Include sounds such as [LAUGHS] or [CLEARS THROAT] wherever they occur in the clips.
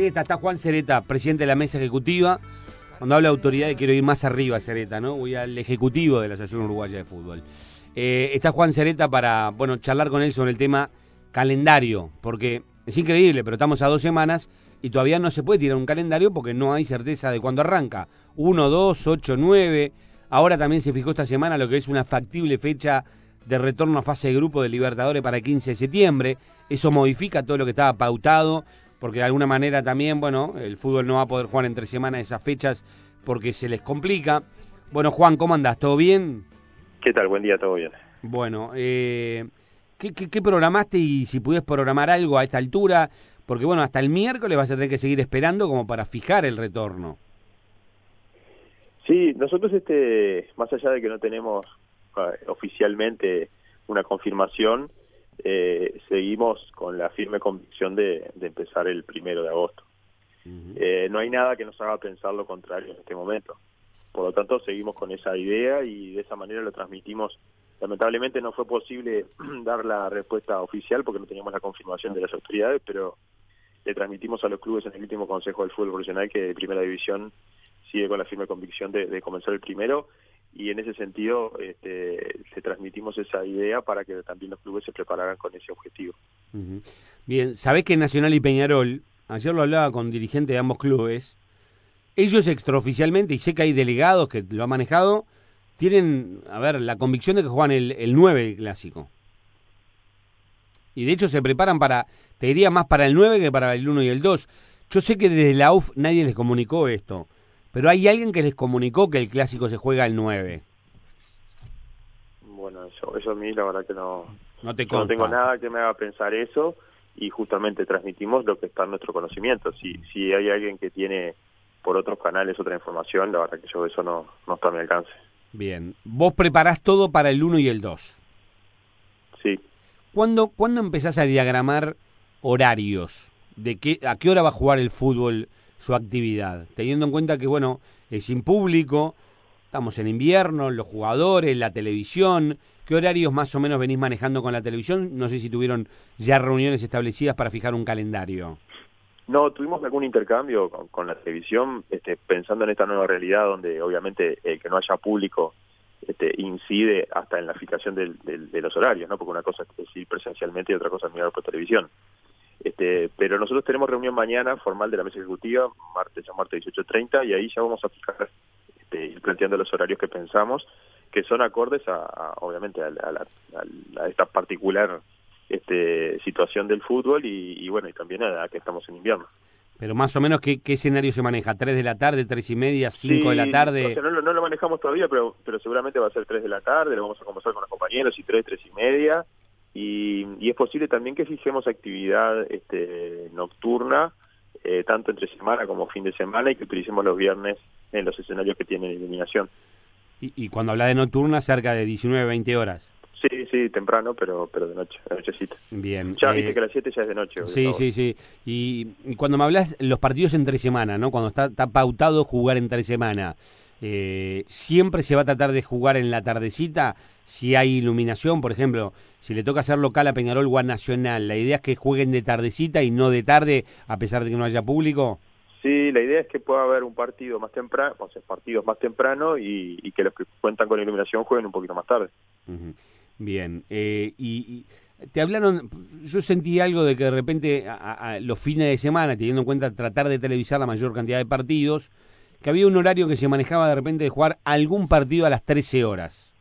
¿Quién está? Juan Cereta, presidente de la mesa ejecutiva. Cuando hablo de autoridades quiero ir más arriba, Cereta, ¿no? Voy al ejecutivo de la Asociación Uruguaya de Fútbol. Eh, está Juan Cereta para, bueno, charlar con él sobre el tema calendario, porque es increíble, pero estamos a dos semanas y todavía no se puede tirar un calendario porque no hay certeza de cuándo arranca. 1, 2, 8, 9. Ahora también se fijó esta semana lo que es una factible fecha de retorno a fase de grupo de Libertadores para el 15 de septiembre. Eso modifica todo lo que estaba pautado, porque de alguna manera también, bueno, el fútbol no va a poder jugar entre semanas esas fechas porque se les complica. Bueno, Juan, ¿cómo andás? ¿Todo bien? ¿Qué tal? Buen día, todo bien. Bueno, eh, ¿qué, qué, programaste y si pudieras programar algo a esta altura? Porque bueno, hasta el miércoles vas a tener que seguir esperando como para fijar el retorno. Sí, nosotros este, más allá de que no tenemos uh, oficialmente una confirmación, eh, seguimos con la firme convicción de, de, empezar el primero de agosto. Uh -huh. eh, no hay nada que nos haga pensar lo contrario en este momento. Por lo tanto, seguimos con esa idea y de esa manera lo transmitimos. Lamentablemente no fue posible [CLEARS THROAT] dar la respuesta oficial porque no teníamos la confirmación de las autoridades, pero le transmitimos a los clubes en el último Consejo del Fútbol Profesional que de Primera División sigue con la firme convicción de, de comenzar el primero y en ese sentido este, transmitimos esa idea para que también los clubes se prepararan con ese objetivo. Bien, sabés que Nacional y Peñarol, ayer lo hablaba con dirigentes de ambos clubes, ellos extraoficialmente, y sé que hay delegados que lo han manejado, tienen, a ver, la convicción de que juegan el, el 9 clásico. Y de hecho se preparan para, te diría más para el 9 que para el 1 y el 2. Yo sé que desde la UF nadie les comunicó esto, pero hay alguien que les comunicó que el clásico se juega el 9. Bueno, eso, eso a mí la verdad que no, no, te no tengo nada que me haga pensar eso y justamente transmitimos lo que está en nuestro conocimiento. Si, si hay alguien que tiene por otros canales otra información, la verdad que yo eso no, no está a mi alcance. Bien, vos preparás todo para el 1 y el 2. Sí. ¿Cuándo, ¿Cuándo empezás a diagramar horarios? ¿De qué, ¿A qué hora va a jugar el fútbol su actividad? Teniendo en cuenta que, bueno, es sin público, estamos en invierno, los jugadores, la televisión. ¿Qué horarios más o menos venís manejando con la televisión? No sé si tuvieron ya reuniones establecidas para fijar un calendario. No, tuvimos algún intercambio con, con la televisión, este, pensando en esta nueva realidad donde obviamente el que no haya público este, incide hasta en la fijación del, del, de los horarios, ¿no? Porque una cosa es ir presencialmente y otra cosa es mirar por televisión. Este, pero nosotros tenemos reunión mañana formal de la mesa ejecutiva, martes a martes 18.30, y ahí ya vamos a fijar, este, ir planteando los horarios que pensamos, que son acordes a, a obviamente, a, la, a, a, esta particular este, situación del fútbol y, y bueno, y también a, que estamos en invierno. Pero más o menos, ¿qué, qué escenario se maneja? ¿Tres de la tarde, tres y media, cinco sí, de la tarde? O sea, no, no, lo manejamos todavía, pero, pero seguramente va a ser tres de la tarde, lo vamos a conversar con los compañeros, y tres, tres y media, y, y es posible también que fijemos actividad este, nocturna, eh, tanto entre semana como fin de semana, y que utilicemos los viernes en los escenarios que tienen iluminación. Y, y cuando habla de nocturna, cerca de 19, 20 horas. Sí, sí, temprano, pero pero de noche, de nochecita. Bien. Ya eh, viste que a las 7 ya es de noche. Sí, sí, sí. Y, y, cuando me hablas los partidos entre semana, ¿no? Cuando está, está pautado jugar entre semana, eh, ¿siempre se va a tratar de jugar en la tardecita? Si hay iluminación, por ejemplo, si le toca hacer local a Peñarol o a Nacional, ¿la idea es que jueguen de tardecita y no de tarde, a pesar de que no haya público? Sí, la idea es que pueda haber un partido más temprano, o sea, partidos más temprano y, y que los que cuentan con iluminación jueguen un poquito más tarde. Uh -huh. Bien, eh, y, y, te hablaron, yo sentí algo de que de repente a, a, los fines de semana, teniendo en cuenta tratar de televisar la mayor cantidad de partidos, que había un horario que se manejaba de repente de jugar algún partido a las 13 horas.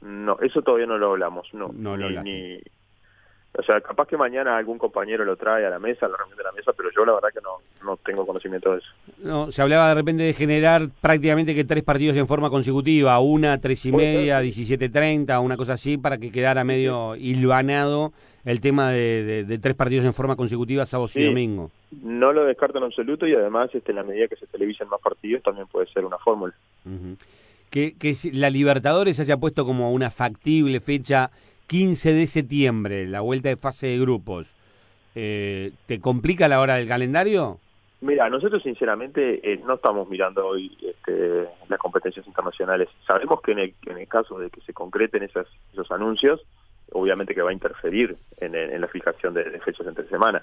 No, eso todavía no lo hablamos, no. No lo ni, ni, o sea, capaz que mañana algún compañero lo trae a la mesa, a la reunión de la mesa, pero yo la verdad que no, no tengo conocimiento de eso. No, se hablaba de repente de generar prácticamente que tres partidos en forma consecutiva, una, tres y media, diecisiete treinta, una cosa así, para que quedara medio hilvanado el tema de, de, de tres partidos en forma consecutiva, sábado sí, y domingo. No lo descarto en absoluto y además este, en la medida que se televisen más partidos también puede ser una fórmula. Uh -huh. Que, que la Libertadores haya puesto como una factible fecha 15 de septiembre, la vuelta de fase de grupos, eh, ¿te complica la hora del calendario? Mira, nosotros sinceramente eh, no estamos mirando hoy este, las competencias internacionales. Sabemos que en el, en el caso de que se concreten esas, esos anuncios, obviamente que va a interferir en, en la fijación de, fechas entre semana.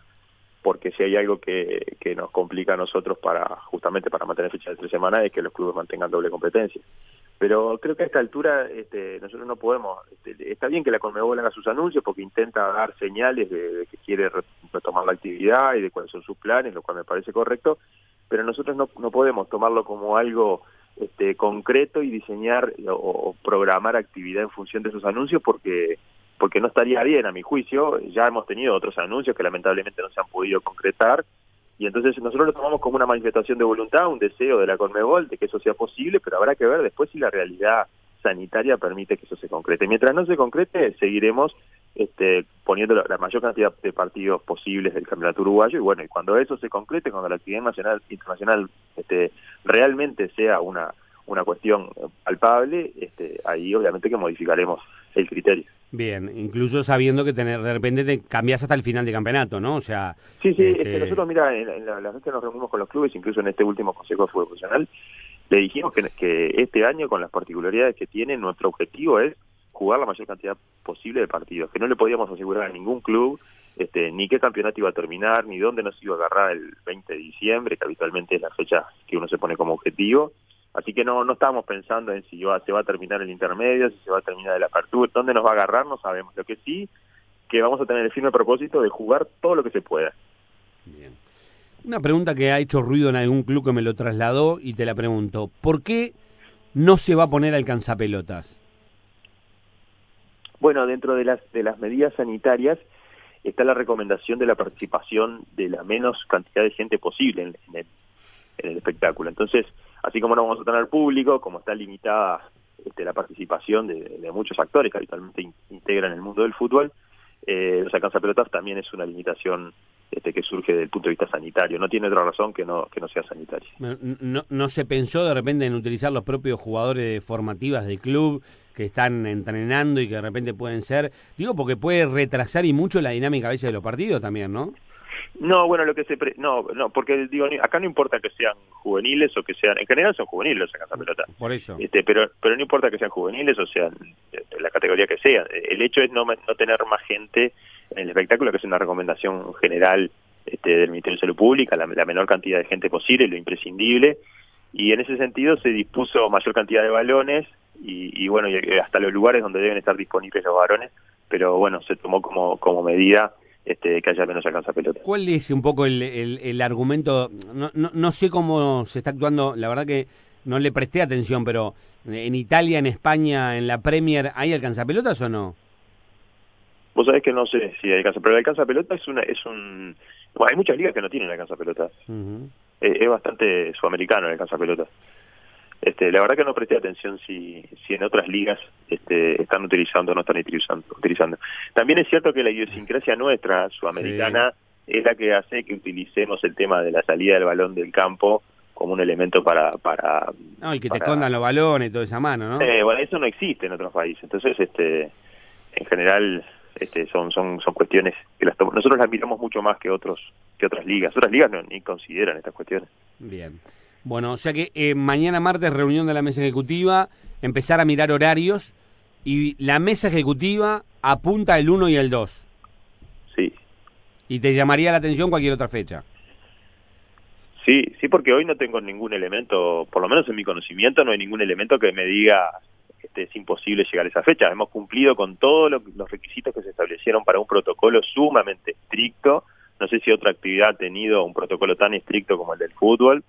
porque si hay algo que, que nos complica a nosotros para justamente para mantener fecha de tres semanas es que los clubes mantengan doble competencia. Pero creo que a esta altura este, nosotros no podemos, este, está bien que la Conmebol haga sus anuncios porque intenta dar señales de, que quiere retomar la actividad y de cuáles son sus planes, lo cual me parece correcto, pero nosotros no, no podemos tomarlo como algo este, concreto y diseñar o, o programar actividad en función de esos anuncios porque porque no estaría bien a mi juicio, ya hemos tenido otros anuncios que lamentablemente no se han podido concretar, y entonces nosotros lo tomamos como una manifestación de voluntad, un deseo de la Conmebol de que eso sea posible, pero habrá que ver después si la realidad sanitaria permite que eso se concrete. Mientras no se concrete, seguiremos este, poniendo la, mayor cantidad de partidos posibles del campeonato uruguayo y bueno, y cuando eso se concrete, cuando la actividad nacional internacional este, realmente sea una una cuestión palpable, este, ahí obviamente que modificaremos el criterio. Bien, incluso sabiendo que tener, de repente te cambias hasta el final de campeonato, ¿no? O sea... Sí, sí, este... nosotros, mira, en, la, vez que nos reunimos con los clubes, incluso en este último Consejo de Fútbol Profesional, le dijimos que, que este año, con las particularidades que tiene, nuestro objetivo es jugar la mayor cantidad posible de partidos, que no le podíamos asegurar a ningún club este, ni qué campeonato iba a terminar, ni dónde nos iba a agarrar el 20 de diciembre, que habitualmente es la fecha que uno se pone como objetivo, Así que no, no estábamos pensando en si se va a terminar el intermedio, si se va a terminar el apertura, dónde nos va a agarrar, no sabemos. Lo que sí, que vamos a tener el firme propósito de jugar todo lo que se pueda. Bien. Una pregunta que ha hecho ruido en algún club que me lo trasladó y te la pregunto. ¿Por qué no se va a poner alcanzapelotas? Bueno, dentro de las, de las medidas sanitarias está la recomendación de la participación de la menos cantidad de gente posible en, en, el, en el espectáculo. Entonces, así como no vamos a tener público, como está limitada este, la participación de, muchos actores que habitualmente integran el mundo del fútbol, eh, los alcanzapelotas también es una limitación este, que surge desde el punto de vista sanitario. No tiene otra razón que no, que no sea sanitario. No, ¿No se pensó de repente en utilizar los propios jugadores formativas del club que están entrenando y que de repente pueden ser, digo, porque puede retrasar y mucho la dinámica a veces de los partidos también, ¿no? No, bueno, lo que se... no, no, porque digo, acá no importa que sean juveniles o que sean... En general son juveniles los esa pelota. Por eso. Este, pero, pero no importa que sean juveniles o sean de la categoría que sea. El hecho es no, no tener más gente en el espectáculo, que es una recomendación general este, del Ministerio de Salud Pública, la, menor cantidad de gente posible, lo imprescindible. Y en ese sentido se dispuso mayor cantidad de balones y, y bueno, y hasta los lugares donde deben estar disponibles los varones, pero bueno, se tomó como, como medida este, que haya menos alcanza pelota. ¿Cuál es un poco el, el, argumento? No, no, no, sé cómo se está actuando, la verdad que no le presté atención, pero en Italia, en España, en la Premier, ¿hay alcanzapelotas o no? Vos sabés que no sé si hay alcanza, pero el alcanza pelota es una, es un, hay muchas ligas que no tienen alcanza pelota. es, bastante sudamericano el alcanza pelota. Este, la verdad que no presté atención si, si en otras ligas este, están utilizando o no están utilizando, utilizando. También es cierto que la idiosincrasia nuestra, sudamericana, es la que hace que utilicemos el tema de la salida del balón del campo como un elemento para... para no, y que te escondan los balones y toda esa mano, ¿no? Eh, bueno, eso no existe en otros países. Entonces, este en general, este, son, son, son cuestiones que las nosotros las miramos mucho más que otros que otras ligas. Otras ligas no, ni consideran estas cuestiones. Bien. Bueno, o sea que eh, mañana martes reunión de la mesa ejecutiva, empezar a mirar horarios y la mesa ejecutiva apunta el 1 y el 2. Sí. ¿Y te llamaría la atención cualquier otra fecha? Sí, sí, porque hoy no tengo ningún elemento, por lo menos en mi conocimiento, no hay ningún elemento que me diga que este, es imposible llegar a esa fecha. Hemos cumplido con todos los requisitos que se establecieron para un protocolo sumamente estricto. No sé si otra actividad ha tenido un protocolo tan estricto como el del fútbol.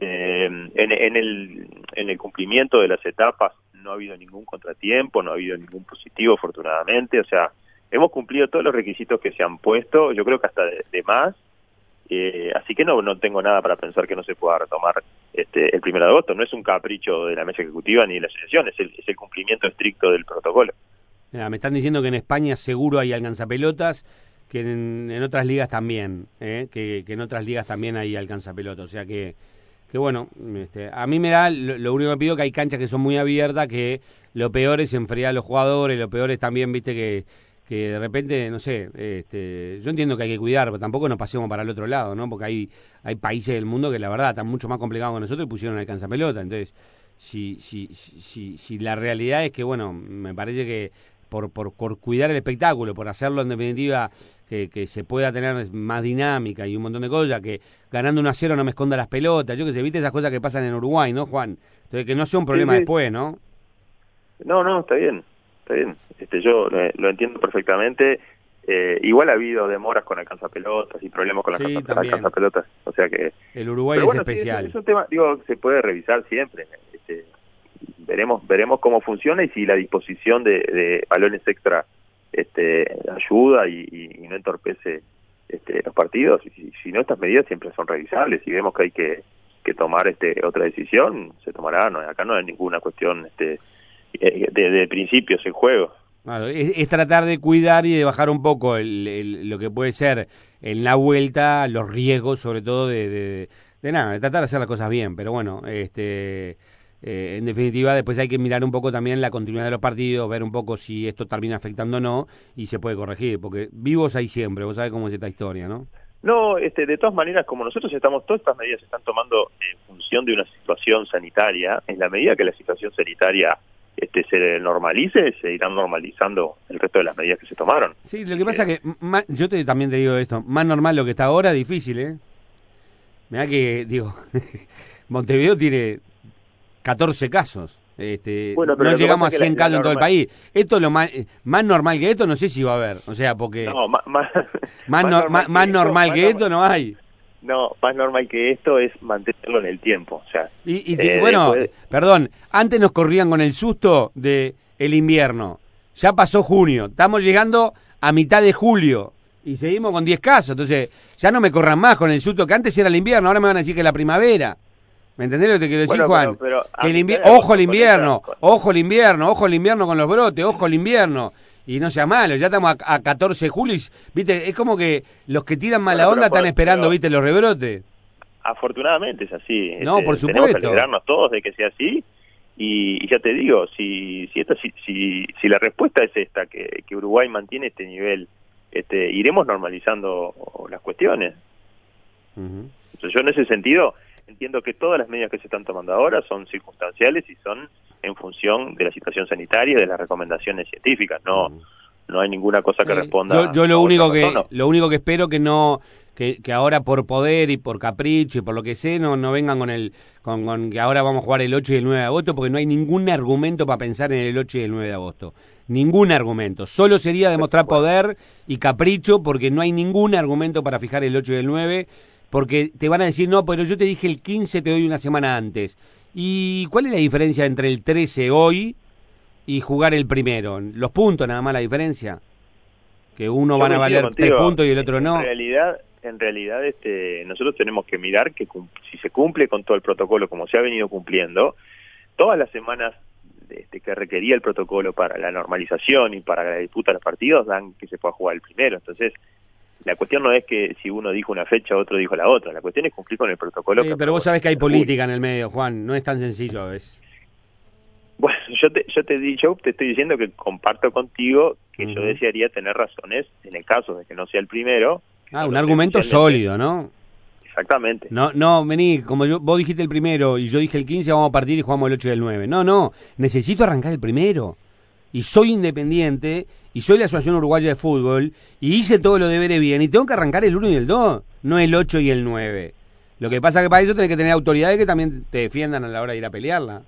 Eh, en, en, el, en el cumplimiento de las etapas no ha habido ningún contratiempo, no ha habido ningún positivo, afortunadamente. O sea, hemos cumplido todos los requisitos que se han puesto, yo creo que hasta de, más. Eh, así que no, no tengo nada para pensar que no se pueda retomar este, el primero de agosto. No es un capricho de la mesa ejecutiva ni de la asociación, es el, es el cumplimiento estricto del protocolo. me están diciendo que en España seguro hay alcanzapelotas, que en, en otras ligas también, ¿eh? que, que en otras ligas también hay alcanzapelotas. O sea que que bueno, este, a mí me da, lo, único que pido que hay canchas que son muy abiertas, que lo peor es enfriar a los jugadores, lo peor es también, viste, que, que de repente, no sé, este, yo entiendo que hay que cuidar, pero tampoco nos pasemos para el otro lado, ¿no? Porque hay, hay países del mundo que la verdad están mucho más complicados que nosotros y pusieron alcanza pelota, entonces, si, si, si, si la realidad es que, bueno, me parece que por, por, por cuidar el espectáculo, por hacerlo en definitiva que, que, se pueda tener más dinámica y un montón de cosas, que ganando 1 a 0 no me esconda las pelotas, yo que sé, viste esas cosas que pasan en Uruguay, ¿no, Juan? Entonces, que no sea un problema Sí, sí. después, ¿no? No, no, está bien, está bien. Este, yo eh, lo entiendo perfectamente. Eh, igual ha habido demoras con alcanzapelotas y problemas con las Sí, alcanzapelotas. O sea que... El Uruguay es sí, especial. es, es un tema, digo, se puede revisar siempre. Este, veremos veremos cómo funciona y si la disposición de, de balones extra este, ayuda y, no entorpece este, los partidos. Si, si no, estas medidas siempre son revisables. Si vemos que hay que, tomar este, otra decisión, se tomará. No, acá no hay ninguna cuestión este, eh, de, de principios en juego. Claro, es, tratar de cuidar y de bajar un poco el- lo que puede ser en la vuelta, los riesgos, sobre todo de, de, de nada, de tratar de hacer las cosas bien. Pero bueno, este, eh, en definitiva, después hay que mirar un poco también la continuidad de los partidos, ver un poco si esto termina afectando o no y se puede corregir, porque vivos hay siempre, vos sabés cómo es esta historia, ¿no? No, este, de todas maneras, como nosotros estamos, todas estas medidas se están tomando en función de una situación sanitaria, en la medida que la situación sanitaria este, se normalice, se irán normalizando el resto de las medidas que se tomaron. Sí, lo que pasa es que más, yo te, también te digo esto, más normal lo que está ahora, difícil, ¿eh? Mirá que, digo, [LAUGHS] Montevideo tiene 14 casos. Este, Bueno, pero no llegamos a pasa es que 100 la- casos en todo el país. Esto es lo más, más normal que esto, no sé si va a haber. O sea, porque No, [LAUGHS] más, más, más, no- más- más normal que esto no hay. No, más normal que esto es mantenerlo en el tiempo. O sea, Y, y Eh, bueno, después- perdón, antes nos corrían con el susto de el invierno. Ya pasó junio, estamos llegando a mitad de julio y seguimos con 10 casos. Entonces, ya no me corran más con el susto que antes era el invierno, ahora me van a decir que es la primavera. ¿Me entendés lo que te quiero decir, Bueno, Juan? pero- pero a que el mitad invi- de ojo el invierno, ojo el invierno, ojo el invierno con los brotes, ojo el invierno. Y no sea malo, ya estamos a, a 14 de julio y, viste, es como que los que tiran mala Bueno, onda están esperando, viste, los rebrotes. afortunadamente es así. No, Este, por Tenemos que supuesto. alegrarnos todos de que sea así. Y, y ya te digo, si si, esto, si, si, si la respuesta es esta, que, que Uruguay mantiene este nivel, este, iremos normalizando las cuestiones. Ujú. Entonces, yo en ese sentido entiendo que todas las medidas que se están tomando ahora son circunstanciales y son en función de la situación sanitaria y de las recomendaciones científicas. No, no hay ninguna cosa que Eh, responda. Yo, yo a lo único que persona. lo único que espero que no que, que ahora por poder y por capricho y por lo que sé no no vengan con el con, con que ahora vamos a jugar el 8 y el 9 de agosto porque no hay ningún argumento para pensar en el 8 y el 9 de agosto. Ningún argumento. Solo sería demostrar poder y capricho porque no hay ningún argumento para fijar el 8 y el 9 porque te van a decir, "No, pero yo te dije el 15, te doy una semana antes." ¿Y cuál es la diferencia entre el 13 hoy y jugar el primero? Los puntos nada más la diferencia. Que uno Yo van a valer contigo. tres puntos y el otro no. En realidad, en realidad este, nosotros tenemos que mirar que si se cumple con todo el protocolo como se ha venido cumpliendo, todas las semanas este, que requería el protocolo para la normalización y para la disputa de los partidos dan que se pueda jugar el primero. Entonces, la cuestión no es que si uno dijo una fecha, otro dijo la otra. La cuestión es cumplir con el protocolo. Sí, que pero vos sabés que hay política en el medio, Juan. No es tan sencillo a veces. Bueno, [LAUGHS] yo te, yo te, yo te estoy diciendo que comparto contigo que yo desearía tener razones en el caso de que no sea el primero. Ah, un argumento sólido, ¿no? Exactamente. No, no, vení, como yo, vos dijiste el primero y yo dije el 15, vamos a partir y jugamos el 8 y el 9. No, no, necesito arrancar el primero. Y soy independiente y soy la Asociación Uruguaya de Fútbol y hice todo lo deberes bien y tengo que arrancar el 1 y el 2, no el 8 y el 9. Lo que pasa es que para eso tenés que tener autoridades que también te defiendan a la hora de ir a pelearla.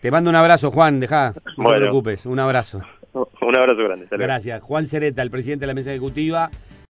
Te mando un abrazo, Juan, dejá, no te preocupes, un abrazo. [LAUGHS] Un abrazo grande. Gracias. Juan Cereta, el presidente de la mesa ejecutiva.